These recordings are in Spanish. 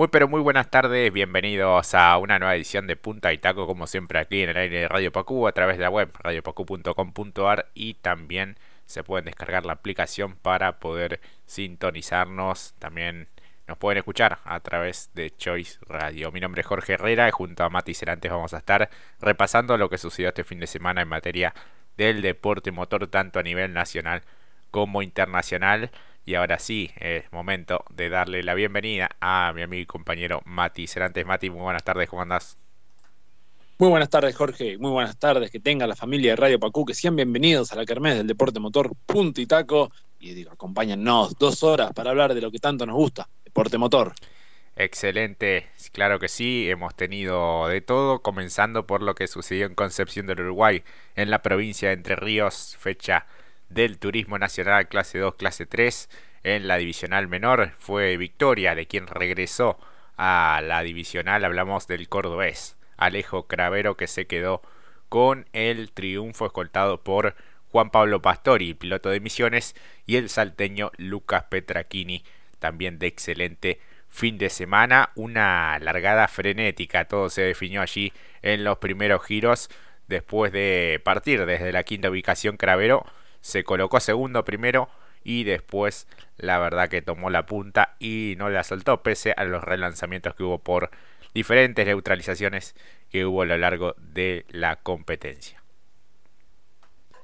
Muy pero muy buenas tardes, bienvenidos a una nueva edición de Punta y Taco, como siempre aquí en el aire de Radio Pacú, a través de la web radiopacu.com.ar y también se pueden descargar la aplicación para poder sintonizarnos. También nos pueden escuchar a través de Choice Radio. Mi nombre es Jorge Herrera y junto a Mati Cerantes vamos a estar repasando lo que sucedió este fin de semana en materia del deporte motor, tanto a nivel nacional como internacional. Y ahora sí, es momento de darle la bienvenida a mi amigo y compañero Mati Cerantes. Mati, muy buenas tardes, ¿cómo andás? Muy buenas tardes, Jorge. Muy buenas tardes. Que tenga la familia de Radio Pacú, que sean bienvenidos a la Kermés del Deporte Motor Punto y Taco. Y digo, acompáñennos dos horas para hablar de lo que tanto nos gusta, Deporte Motor. Excelente, claro que sí, hemos tenido de todo, comenzando por lo que sucedió en Concepción del Uruguay, en la provincia de Entre Ríos, fecha del Turismo Nacional clase 2, clase 3 en la divisional menor. Fue victoria de quien regresó a la divisional. Hablamos del cordobés Alejo Cravero que se quedó con el triunfo escoltado por Juan Pablo Pastori, piloto de misiones, y el salteño Lucas Petrachini, también de excelente fin de semana. Una largada frenética, todo se definió allí en los primeros giros. Después de partir desde la quinta ubicación, Cravero se colocó segundo primero y después la verdad que tomó la punta y no la soltó pese a los relanzamientos que hubo por diferentes neutralizaciones que hubo a lo largo de la competencia.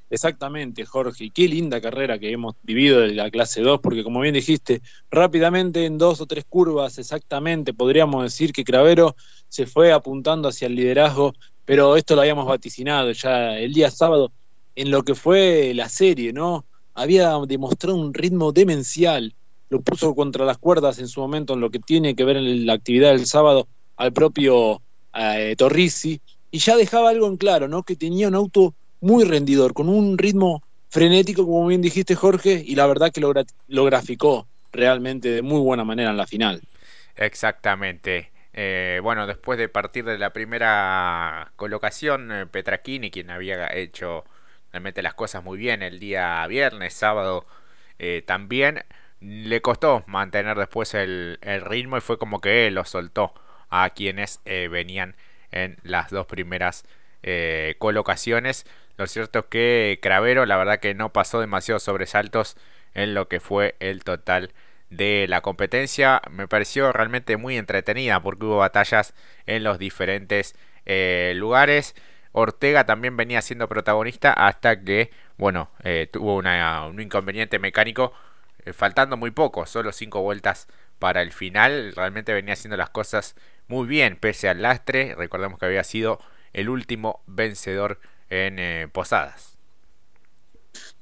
Exactamente, Jorge. Qué linda carrera que hemos vivido de la clase 2, porque como bien dijiste, rápidamente en dos o tres curvas exactamente podríamos decir que Cravero se fue apuntando hacia el liderazgo, pero esto lo habíamos vaticinado ya el día sábado en lo que fue la serie, ¿no? Había demostrado un ritmo demencial, lo puso contra las cuerdas en su momento en lo que tiene que ver en la actividad del sábado al propio eh, y ya dejaba algo en claro, ¿no? Que tenía un auto muy rendidor, con un ritmo frenético, como bien dijiste Jorge, y la verdad que lo, lo graficó realmente de muy buena manera en la final. Exactamente. Eh, bueno, después de partir de la primera colocación, eh, Petrachini, quien había hecho mete las cosas muy bien el día viernes, sábado eh, también. Le costó mantener después el, ritmo y fue como que lo soltó a quienes eh, venían en las dos primeras eh, colocaciones. Lo cierto es que Cravero la verdad que no pasó demasiados sobresaltos en lo que fue el total de la competencia. Me pareció realmente muy entretenida porque hubo batallas en los diferentes lugares. Ortega también venía siendo protagonista hasta que, bueno, eh, tuvo un inconveniente mecánico, eh, faltando muy poco, solo cinco vueltas para el final. Realmente venía haciendo las cosas muy bien, pese al lastre. Recordemos que había sido el último vencedor en eh, Posadas.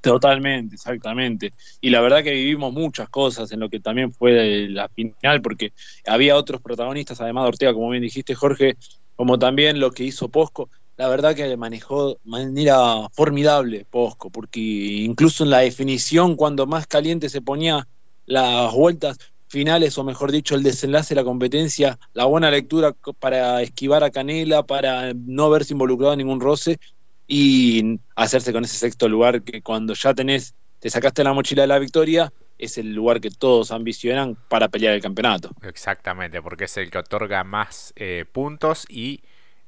Totalmente, exactamente. Y la verdad que vivimos muchas cosas en lo que también fue la final, porque había otros protagonistas, además de Ortega, como bien dijiste, Jorge, como también lo que hizo Posco la verdad que manejó de manera formidable Posco, porque incluso en la definición, cuando más caliente se ponía las vueltas finales, o mejor dicho, el desenlace de la competencia, la buena lectura para esquivar a Canela, para no verse involucrado en ningún roce y hacerse con ese sexto lugar que cuando ya tenés, te sacaste la mochila de la victoria, es el lugar que todos ambicionan para pelear el campeonato. Exactamente, porque es el que otorga más eh, puntos y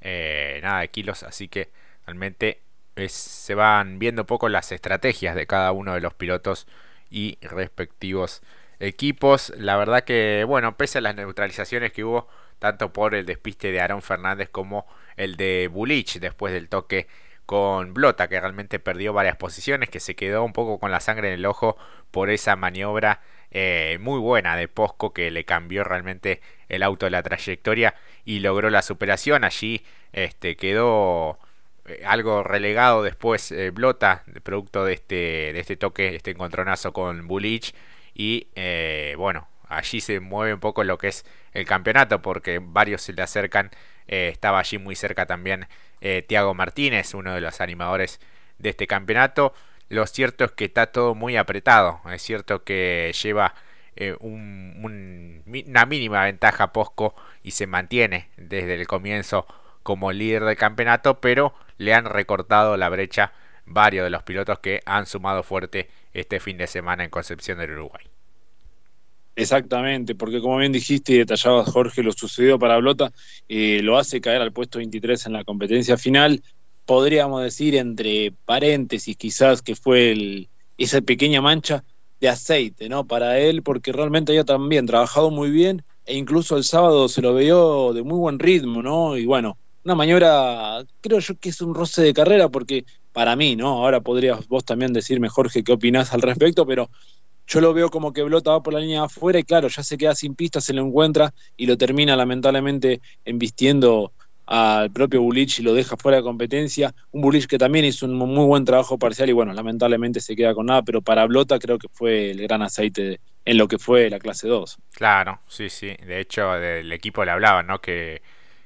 eh, nada de kilos, así que realmente se van viendo poco las estrategias de cada uno de los pilotos y respectivos equipos. La verdad que, bueno, pese a las neutralizaciones que hubo, tanto por el despiste de Aaron Fernández como el de Bulich después del toque con Blota, que realmente perdió varias posiciones, que se quedó un poco con la sangre en el ojo por esa maniobra eh, muy buena de Posco que le cambió realmente el auto de la trayectoria y logró la superación. Allí este, quedó eh, algo relegado después eh, Blota, producto de este, de este toque, este encontronazo con Bulich. Y bueno, allí se mueve un poco lo que es el campeonato porque varios se le acercan. estaba allí muy cerca también Tiago Martínez, uno de los animadores de este campeonato. Lo cierto es que está todo muy apretado. Es cierto que lleva eh, una mínima ventaja Posco y se mantiene desde el comienzo como líder del campeonato, pero le han recortado la brecha varios de los pilotos que han sumado fuerte este fin de semana en Concepción del Uruguay. Exactamente, porque como bien dijiste y detallabas Jorge, lo sucedido para Blota eh, lo hace caer al puesto 23 en la competencia final. Podríamos decir entre paréntesis quizás que fue el, esa pequeña mancha de aceite, ¿no? Para él, porque realmente había también trabajado muy bien e incluso el sábado se lo vio de muy buen ritmo, ¿no? Y bueno, una maniobra, creo yo que es un roce de carrera, porque para mí, ¿no? Ahora podrías vos también decirme, Jorge, qué opinás al respecto, pero yo lo veo como que Blota va por la línea afuera y claro, ya se queda sin pista, se lo encuentra y lo termina lamentablemente embistiendo al propio Bulich y lo deja fuera de competencia. Un Bulich que también hizo un muy buen trabajo parcial y bueno, lamentablemente se queda con nada, pero para Blota creo que fue el gran aceite en lo que fue la clase 2. Claro, sí, sí. De hecho, del equipo le hablaban, ¿no? Que,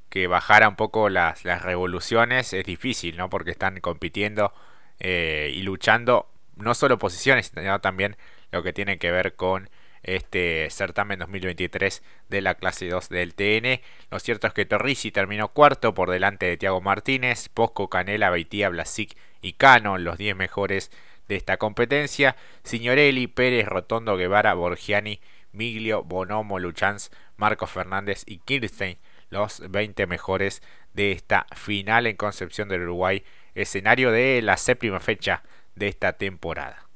que bajara un poco las, las revoluciones es difícil, ¿no? Porque están compitiendo eh, y luchando no solo posiciones, sino también lo que tiene que ver con este certamen 2023 de la clase 2 del TN. Lo cierto es que Torrisi terminó cuarto por delante de Tiago Martínez, Posco, Canela, Beitía, Blasic y Cano, los 10 mejores de esta competencia. Signorelli, Pérez, Rotondo, Guevara, Borgiani, Miglio, Bonomo, Luchanz, Marco Fernández y Kirstein, los 20 mejores de esta final en Concepción del Uruguay, escenario de la séptima fecha de esta temporada.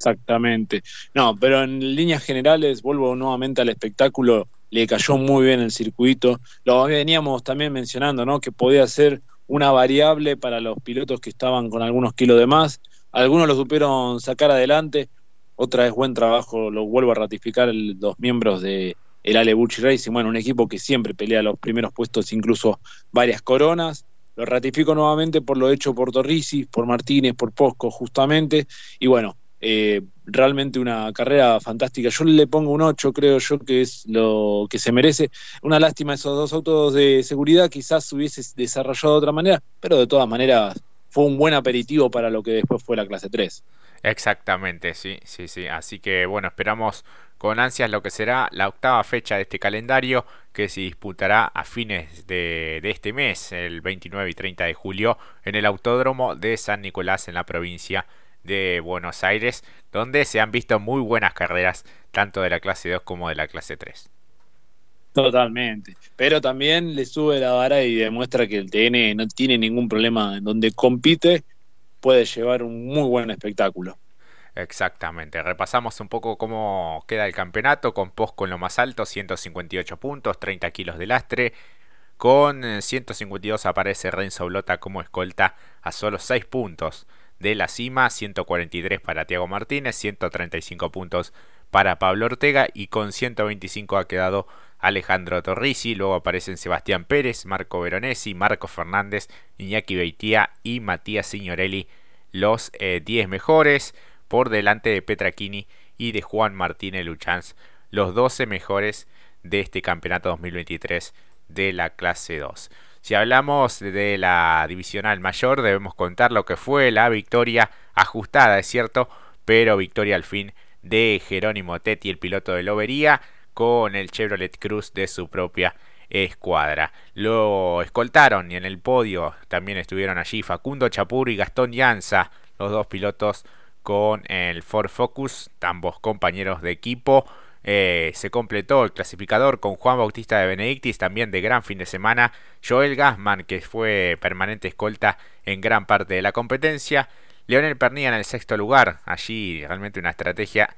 Exactamente. No, pero en líneas generales, vuelvo nuevamente al espectáculo, le cayó muy bien el circuito. Lo veníamos también mencionando, ¿no? Que podía ser una variable para los pilotos que estaban con algunos kilos de más. Algunos lo supieron sacar adelante. Otra vez buen trabajo, lo vuelvo a ratificar los miembros de el Ale Racing, bueno, un equipo que siempre pelea los primeros puestos, incluso varias coronas. Lo ratifico nuevamente por lo hecho por Torrisi, por Martínez, por Posco, justamente. Y bueno, eh, realmente una carrera fantástica. Yo le pongo un 8, creo yo que es lo que se merece. Una lástima esos dos autos de seguridad, quizás hubiese desarrollado de otra manera, pero de todas maneras fue un buen aperitivo para lo que después fue la clase 3. Exactamente, sí, sí, sí. Así que bueno, esperamos con ansias lo que será la octava fecha de este calendario que se disputará a fines de, de este mes, el 29 y 30 de julio, en el Autódromo de San Nicolás en la provincia de Buenos Aires, donde se han visto muy buenas carreras, tanto de la clase 2 como de la clase 3. Totalmente, pero también le sube la vara y demuestra que el TN no tiene ningún problema. En donde compite, puede llevar un muy buen espectáculo. Exactamente, repasamos un poco cómo queda el campeonato, con Posco en lo más alto, 158 puntos, 30 kilos de lastre, con 152 aparece Renzo Blota como escolta a solo 6 puntos de la cima, 143 para Tiago Martínez, 135 puntos para Pablo Ortega y con 125 ha quedado Alejandro Torrisi, luego aparecen Sebastián Pérez, Marco Veronesi, Marco Fernández, Iñaki Beitía y Matías Signorelli, los 10 eh, mejores, por delante de Petraquini y de Juan Martínez Luchanz, los 12 mejores de este campeonato 2023 de la clase 2. Si hablamos de la divisional mayor, debemos contar lo que fue la victoria ajustada, es cierto, pero victoria al fin de Jerónimo Tetti, el piloto de Lobería, con el Chevrolet Cruz de su propia escuadra. Lo escoltaron y en el podio también estuvieron allí Facundo Chapur y Gastón Llanza, los dos pilotos con el Ford Focus, ambos compañeros de equipo. Eh, se completó el clasificador con Juan Bautista de Benedictis, también de gran fin de semana. Joel Gassman, que fue permanente escolta en gran parte de la competencia. Leonel Pernilla en el sexto lugar. Allí realmente una estrategia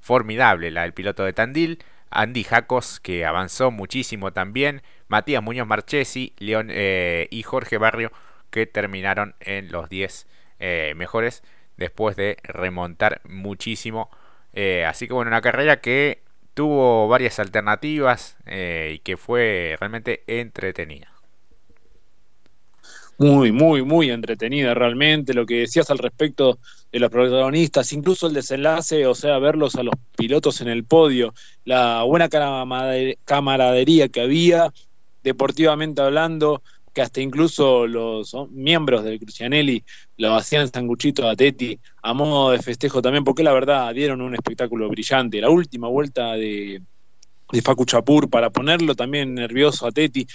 formidable la del piloto de Tandil. Andy Jacos, que avanzó muchísimo también. Matías Muñoz Marchesi León, eh, y Jorge Barrio, que terminaron en los 10 eh, mejores después de remontar muchísimo. así que bueno, una carrera que tuvo varias alternativas eh, y que fue realmente entretenida. Muy, muy, muy entretenida realmente. Lo que decías al respecto de los protagonistas, incluso el desenlace, o sea, verlos a los pilotos en el podio, la buena camaradería que había, deportivamente hablando, que hasta incluso los miembros del Crucianelli lo hacían sanguchito a Teti a modo de festejo también, porque la verdad dieron un espectáculo brillante. La última vuelta de, Facu Chapur para ponerlo también nervioso a Teti,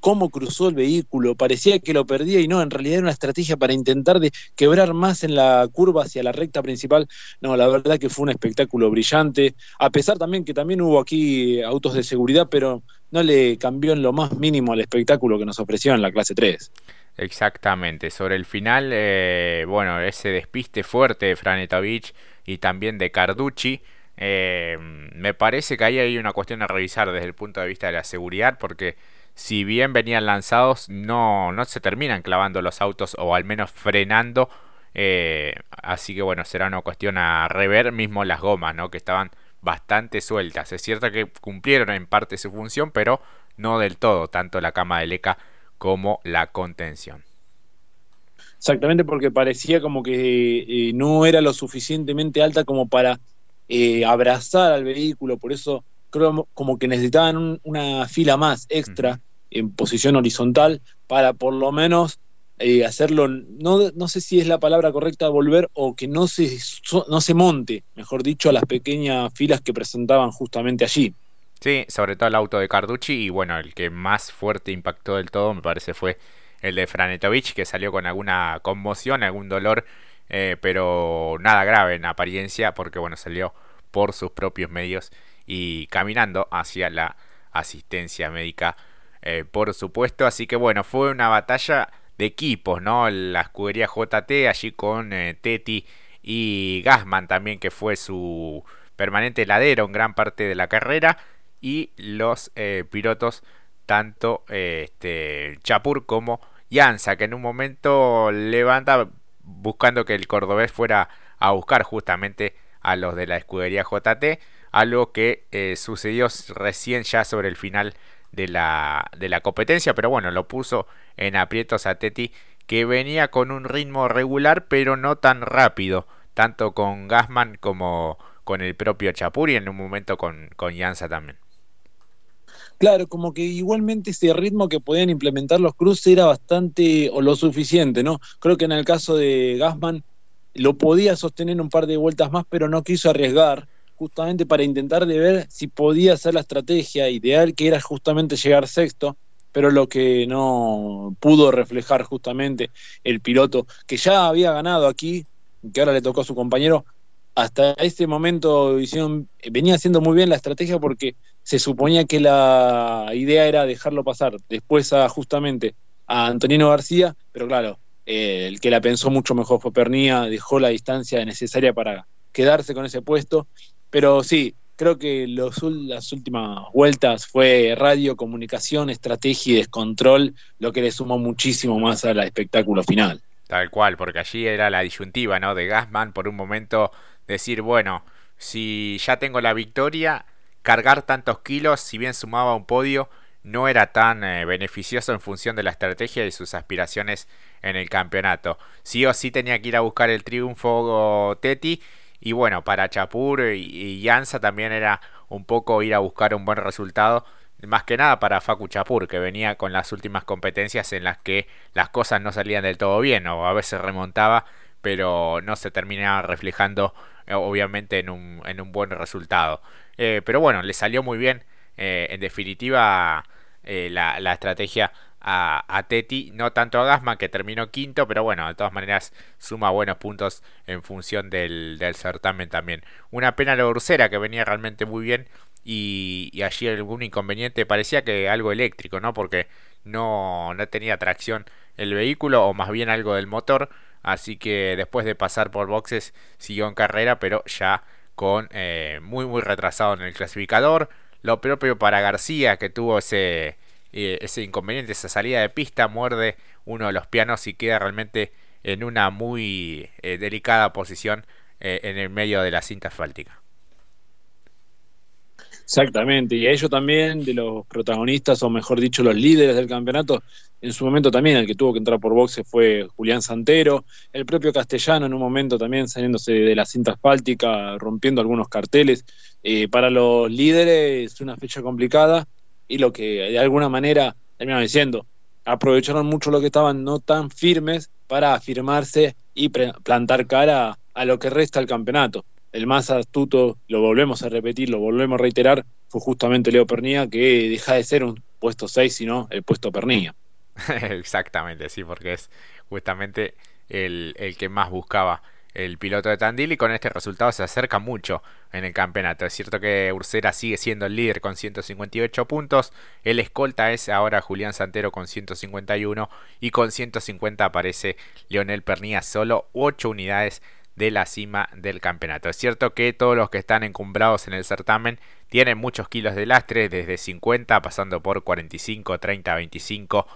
cómo cruzó el vehículo, parecía que lo perdía y no, en realidad era una estrategia para intentar de quebrar más en la curva hacia la recta principal. No, la verdad que fue un espectáculo brillante, a pesar también que también hubo aquí autos de seguridad, pero no le cambió en lo más mínimo al espectáculo que nos ofreció en la clase 3. Exactamente, sobre el final, eh, bueno, ese despiste fuerte de Franetovich y también de Carducci, eh, me parece que ahí hay una cuestión a revisar desde el punto de vista de la seguridad, porque si bien venían lanzados, no, no se terminan clavando los autos o al menos frenando. Eh, así que bueno, será una cuestión a rever mismo las gomas, ¿no? Que estaban bastante sueltas. Es cierto que cumplieron en parte su función, pero no del todo, tanto la cama de leca como la contención. Exactamente, porque parecía como que eh, no era lo suficientemente alta como para eh, abrazar al vehículo, por eso creo como que necesitaban una fila más extra en posición horizontal para por lo menos eh, hacerlo, no, no sé si es la palabra correcta volver o que no se, no se monte, mejor dicho, a las pequeñas filas que presentaban justamente allí. Sí, sobre todo el auto de Carducci y bueno, el que más fuerte impactó del todo me parece fue el de Franetovich que salió con alguna conmoción, algún dolor eh, pero nada grave en apariencia porque bueno, salió por sus propios medios y caminando hacia la asistencia médica, eh, por supuesto. Así que bueno, fue una batalla de equipos, ¿no? La escudería JT allí con eh, Teti y Gasman también, que fue su permanente ladero en gran parte de la carrera, y los pilotos, tanto este, Chapur como Yanza, que en un momento levanta buscando que el cordobés fuera a buscar justamente a los de la escudería JT, algo que eh, sucedió recién ya sobre el final de la, de la competencia, pero bueno, lo puso en aprietos a Teti, que venía con un ritmo regular, pero no tan rápido, tanto con Gasman como con el propio Chapuri, en un momento con, con Yanza también. Claro, como que igualmente ese ritmo que podían implementar los cruces era bastante o lo suficiente, ¿no? Creo que en el caso de Gasman lo podía sostener un par de vueltas más, pero no quiso arriesgar, justamente para intentar de ver si podía hacer la estrategia ideal, que era justamente llegar sexto, pero lo que no pudo reflejar justamente el piloto, que ya había ganado aquí, que ahora le tocó a su compañero, hasta ese momento hicieron, venía haciendo muy bien la estrategia porque se suponía que la idea era dejarlo pasar después a justamente a Antonino García, pero claro, eh, el que la pensó mucho mejor fue Pernía, dejó la distancia necesaria para quedarse con ese puesto, pero sí, creo que los, las últimas vueltas fue radio, comunicación, estrategia y descontrol lo que le sumó muchísimo más al espectáculo final. Tal cual, porque allí era la disyuntiva, ¿no? De Gasman por un momento decir, bueno, si ya tengo la victoria, cargar tantos kilos, si bien sumaba un podio, no era tan eh, beneficioso en función de la estrategia y sus aspiraciones en el campeonato. Sí o sí tenía que ir a buscar el triunfo Teti y bueno, para Chapur y, Yanza también era un poco ir a buscar un buen resultado. Más que nada para Facu Chapur, que venía con las últimas competencias en las que las cosas no salían del todo bien, o a veces remontaba, pero no se terminaba reflejando eh, obviamente en un, en un buen resultado. Eh, pero bueno, le salió muy bien. Eh, en definitiva, la, la, estrategia a, a, Teti, no tanto a Gasman que terminó quinto, pero bueno, de todas maneras suma buenos puntos en función del, del certamen también. Una pena la Ursera que venía realmente muy bien y, y, allí algún inconveniente, parecía que algo eléctrico, ¿no? Porque no, no tenía tracción el vehículo o más bien algo del motor. Así que después de pasar por boxes siguió en carrera, pero ya con eh, muy muy retrasado en el clasificador. Lo propio para García que tuvo ese, eh, ese inconveniente, esa salida de pista, muerde uno de los pianos y queda realmente en una muy eh, delicada posición en el medio de la cinta asfáltica. Exactamente, y a ellos también, de los protagonistas, o mejor dicho, los líderes del campeonato, en su momento también el que tuvo que entrar por boxe fue Julián Santero, el propio Castellano en un momento también saliéndose de la cinta asfáltica, rompiendo algunos carteles. Eh, para los líderes es una fecha complicada y lo que de alguna manera, terminamos diciendo, aprovecharon mucho lo que estaban no tan firmes para afirmarse y plantar cara a lo que resta del campeonato el más astuto, lo volvemos a repetir, lo volvemos a reiterar, fue justamente Leo Pernía, que deja de ser un puesto 6, sino el puesto Pernía. Exactamente, sí, porque es justamente el, el que más buscaba el piloto de Tandil y con este resultado se acerca mucho en el campeonato. Es cierto que Ursera sigue siendo el líder con 158 puntos, el escolta es ahora Julián Santero con 151 y con 150 aparece Leonel Pernía solo 8 unidades de la cima del campeonato. Es cierto que todos los que están encumbrados en el certamen tienen muchos kilos de lastre, desde 50 pasando por 45, 30, 25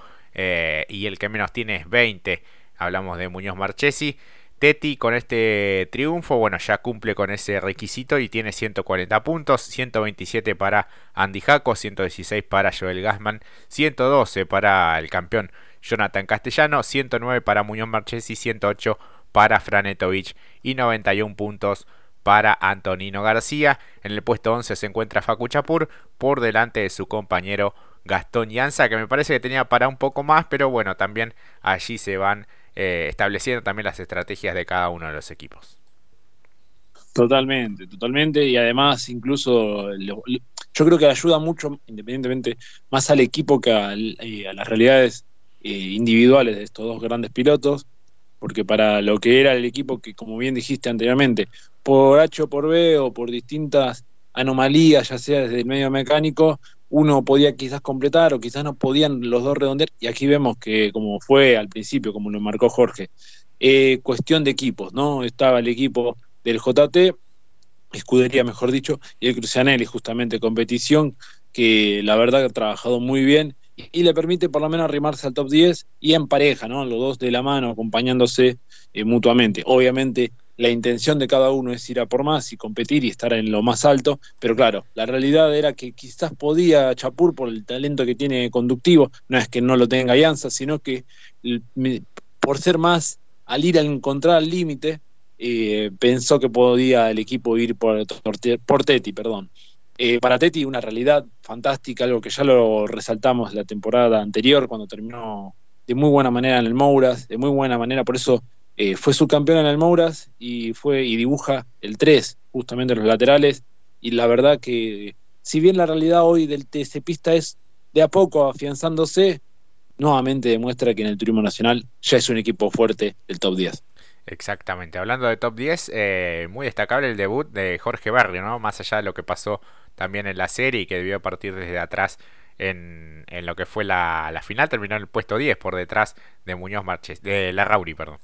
y el que menos tiene es 20. Hablamos de Muñoz Marchesi. Teti con este triunfo, bueno, ya cumple con ese requisito y tiene 140 puntos, 127 para Andy Jaco, 116 para Joel Gassman, 112 para el campeón Jonathan Castellano, 109 para Muñoz Marchesi, 108 para Franetovich y 91 puntos para Antonino García. En el puesto 11 se encuentra Facu Chapur por delante de su compañero Gastón Llanza, que me parece que tenía para un poco más, pero bueno, también allí se van eh, estableciendo también las estrategias de cada uno de los equipos. Totalmente, totalmente, y además incluso yo creo que ayuda mucho, independientemente, más al equipo que a, eh, las realidades eh, individuales de estos dos grandes pilotos, porque para lo que era el equipo que, como bien dijiste anteriormente, por H o por B o por distintas anomalías, ya sea desde el medio mecánico, uno podía quizás completar o quizás no podían los dos redondear, y aquí vemos que como fue al principio, como lo marcó Jorge, eh, cuestión de equipos, ¿no? Estaba el equipo del JT, escudería mejor dicho, y el Crucianelli justamente competición, que la verdad ha trabajado muy bien y, le permite por lo menos arrimarse al top 10 y en pareja, ¿no? Los dos de la mano, acompañándose eh, mutuamente. Obviamente la intención de cada uno es ir a por más y competir y estar en lo más alto, pero claro, la realidad era que quizás podía Chapur por el talento que tiene conductivo, no es que no lo tenga Alianza, sino que por ser más, al ir a encontrar el límite, eh, pensó que podía el equipo ir por, por Teti, perdón. Eh, para Teti una realidad fantástica, algo que ya lo resaltamos la temporada anterior cuando terminó de muy buena manera en el Mouras, de muy buena manera, por eso eh, fue subcampeón en el Mouras y fue y dibuja el 3, justamente los laterales. Y la verdad que, si bien la realidad hoy del TC Pista es de a poco afianzándose, nuevamente demuestra que en el turismo nacional ya es un equipo fuerte del top 10. Exactamente, hablando de top 10, eh, muy destacable el debut de Jorge Barrio, ¿no? Más allá de lo que pasó también en la serie y que debió partir desde atrás en, en lo que fue la, la, final, terminó en el puesto 10 por detrás de Muñoz Marches, de la Rauri, perdón.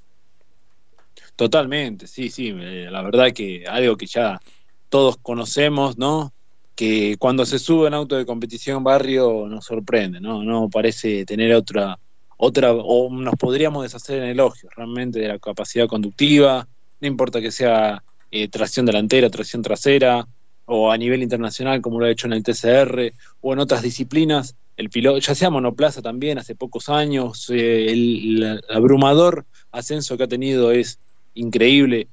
Totalmente, sí, sí, eh, la verdad que algo que ya todos conocemos, ¿no? Que cuando se sube en auto de competición barrio nos sorprende, ¿no? No parece tener otra, otra, o nos podríamos deshacer en elogios realmente de la capacidad conductiva, no importa que sea eh, tracción delantera, tracción trasera, o a nivel internacional como lo ha hecho en el TCR, o en otras disciplinas, el piloto, ya sea monoplaza también, hace pocos años, eh, el abrumador ascenso que ha tenido es increíble.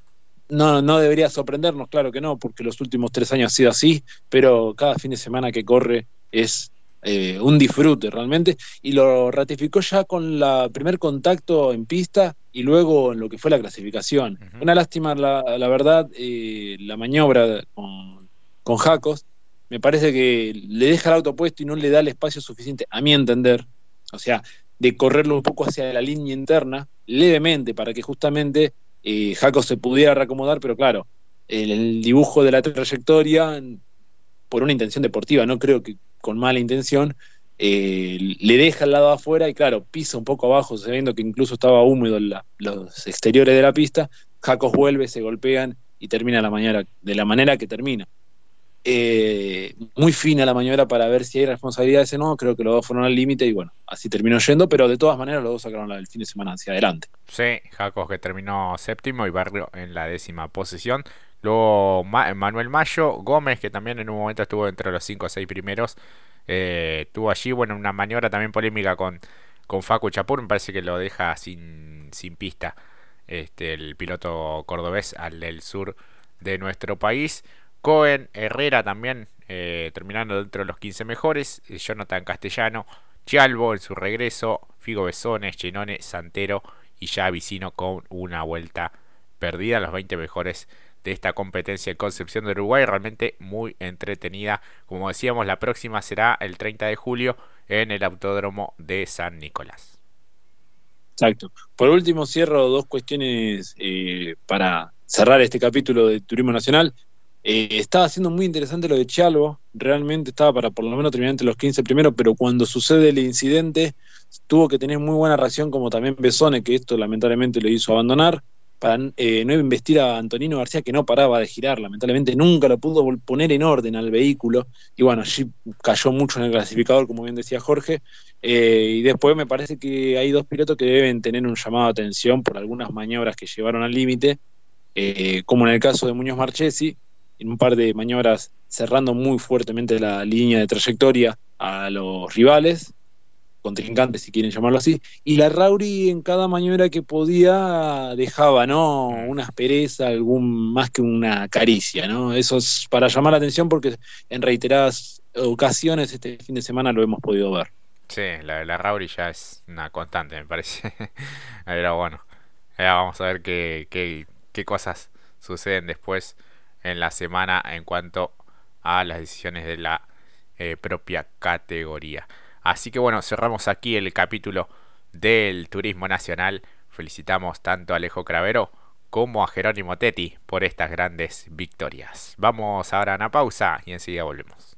No, no debería sorprendernos, claro que no, porque los últimos tres años ha sido así, pero cada fin de semana que corre es eh, un disfrute realmente, y lo ratificó ya con la primer contacto en pista y luego en lo que fue la clasificación. Una lástima, la, la verdad, eh, la maniobra con, con Jacos, me parece que le deja el auto puesto y no le da el espacio suficiente, a mi entender, o sea, de correrlo un poco hacia la línea interna, levemente, para que justamente eh, Jaco se pudiera reacomodar, pero claro, el, dibujo de la trayectoria, por una intención deportiva, no creo que con mala intención, eh, le deja el lado afuera y claro, pisa un poco abajo, sabiendo que incluso estaba húmedo los exteriores de la pista, Jacos vuelve, se golpean y termina la mañana, de la manera que termina. Eh, muy fina la maniobra para ver si hay responsabilidades o no. Creo que los dos fueron al límite y bueno, así terminó yendo, pero de todas maneras los dos sacaron el fin de semana hacia adelante. Sí, Jacos que terminó séptimo y Barrio en la décima posición. Luego Manuel Mayo, Gómez que también en un momento estuvo entre los 5 o 6 primeros. Eh, tuvo allí, bueno, una maniobra también polémica con, con Facu Chapur, me parece que lo deja sin, sin pista este, el piloto cordobés al del sur de nuestro país. Cohen, Herrera también eh, terminando dentro de los 15 mejores. Eh, Jonathan Castellano, Chialvo en su regreso. Figo Besones, Chenone, Santero y ya Vicino con una vuelta perdida. Los 20 mejores de esta competencia en Concepción de Uruguay, realmente muy entretenida. Como decíamos, la próxima será el 30 de julio en el Autódromo de San Nicolás. Exacto. Por último, cierro dos cuestiones eh, para cerrar este capítulo de Turismo Nacional. Eh, estaba siendo muy interesante lo de Chalvo, realmente estaba para por lo menos terminar entre los 15 primeros, pero cuando sucede el incidente tuvo que tener muy buena reacción como también Besone, que esto lamentablemente lo hizo abandonar, para eh, no investir a Antonino García que no paraba de girar, lamentablemente nunca lo pudo poner en orden al vehículo. Y bueno, allí cayó mucho en el clasificador, como bien decía Jorge, eh, y después me parece que hay dos pilotos que deben tener un llamado de atención por algunas maniobras que llevaron al límite, como en el caso de Muñoz Marchesi, en un par de maniobras cerrando muy fuertemente la línea de trayectoria a los rivales, contrincantes si quieren llamarlo así, y la Rauri en cada maniobra que podía dejaba, ¿no? Una aspereza, algún más que una caricia, ¿no? Eso es para llamar la atención porque en reiteradas ocasiones este fin de semana lo hemos podido ver. Sí, la, la Rauri ya es una constante, me parece. Pero bueno, ya vamos a ver qué, qué, qué cosas suceden después en la semana en cuanto a las decisiones de la eh, propia categoría. Así que bueno, cerramos aquí el capítulo del Turismo Nacional. Felicitamos tanto a Alejo Cravero como a Jerónimo Tetti por estas grandes victorias. Vamos ahora a una pausa y enseguida volvemos.